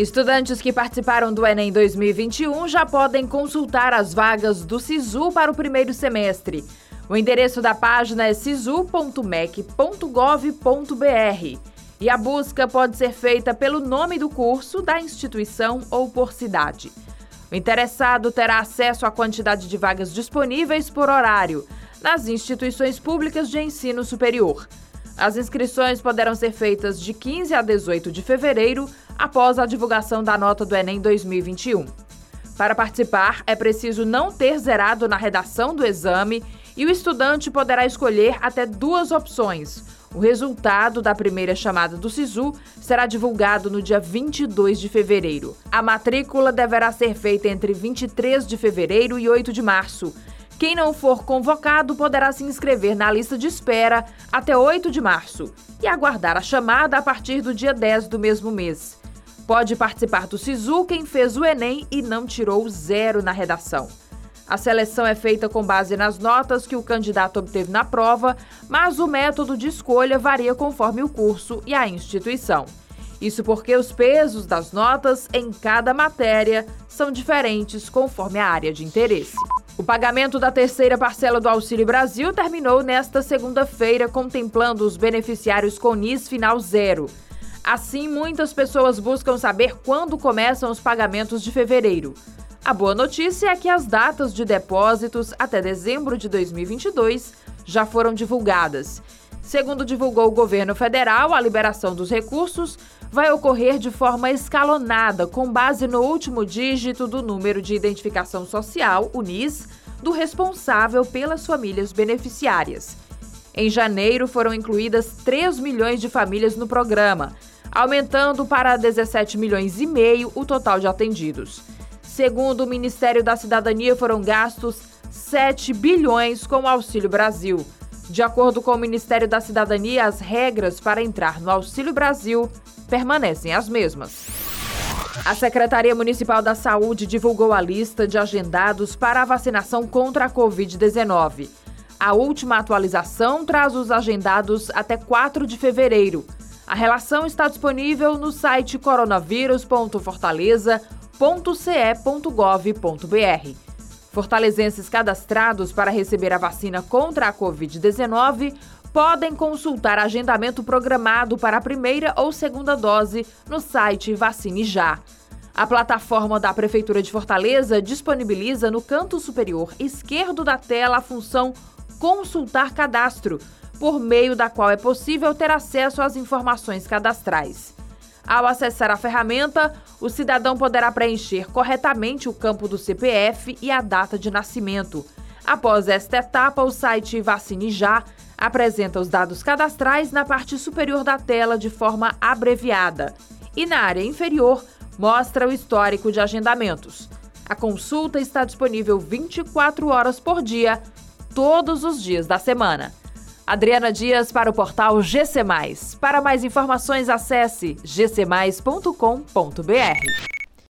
Estudantes que participaram do Enem 2021 já podem consultar as vagas do SISU para o primeiro semestre. O endereço da página é sisu.mec.gov.br e a busca pode ser feita pelo nome do curso, da instituição ou por cidade. O interessado terá acesso à quantidade de vagas disponíveis por horário nas instituições públicas de ensino superior. As inscrições poderão ser feitas de 15 a 18 de fevereiro, após a divulgação da nota do Enem 2021. Para participar, é preciso não ter zerado na redação do exame e o estudante poderá escolher até duas opções. O resultado da primeira chamada do SISU será divulgado no dia 22 de fevereiro. A matrícula deverá ser feita entre 23 de fevereiro e 8 de março. Quem não for convocado poderá se inscrever na lista de espera até 8 de março e aguardar a chamada a partir do dia 10 do mesmo mês. Pode participar do SISU quem fez o Enem e não tirou zero na redação. A seleção é feita com base nas notas que o candidato obteve na prova, mas o método de escolha varia conforme o curso e a instituição. Isso porque os pesos das notas em cada matéria são diferentes conforme a área de interesse. O pagamento da terceira parcela do Auxílio Brasil terminou nesta segunda-feira, contemplando os beneficiários com NIS final zero. Assim, muitas pessoas buscam saber quando começam os pagamentos de fevereiro. A boa notícia é que as datas de depósitos até dezembro de 2022 já foram divulgadas. Segundo divulgou o governo federal, a liberação dos recursos vai ocorrer de forma escalonada, com base no último dígito do número de identificação social, o NIS, do responsável pelas famílias beneficiárias. Em janeiro, foram incluídas 3 milhões de famílias no programa, aumentando para 17 milhões e meio o total de atendidos. Segundo o Ministério da Cidadania, foram gastos 7 bilhões com o Auxílio Brasil. De acordo com o Ministério da Cidadania, as regras para entrar no Auxílio Brasil permanecem as mesmas. A Secretaria Municipal da Saúde divulgou a lista de agendados para a vacinação contra a Covid-19. A última atualização traz os agendados até 4 de fevereiro. A relação está disponível no site coronavírus.fortaleza.ce.gov.br. Fortalezenses cadastrados para receber a vacina contra a Covid-19 podem consultar agendamento programado para a primeira ou segunda dose no site Vacine Já. A plataforma da Prefeitura de Fortaleza disponibiliza no canto superior esquerdo da tela a função Consultar Cadastro, por meio da qual é possível ter acesso às informações cadastrais. Ao acessar a ferramenta, o cidadão poderá preencher corretamente o campo do CPF e a data de nascimento. Após esta etapa, o site Vacine Já apresenta os dados cadastrais na parte superior da tela de forma abreviada e na área inferior mostra o histórico de agendamentos. A consulta está disponível 24 horas por dia, todos os dias da semana. Adriana Dias para o portal GC+. Para mais informações, acesse gcmais.com.br.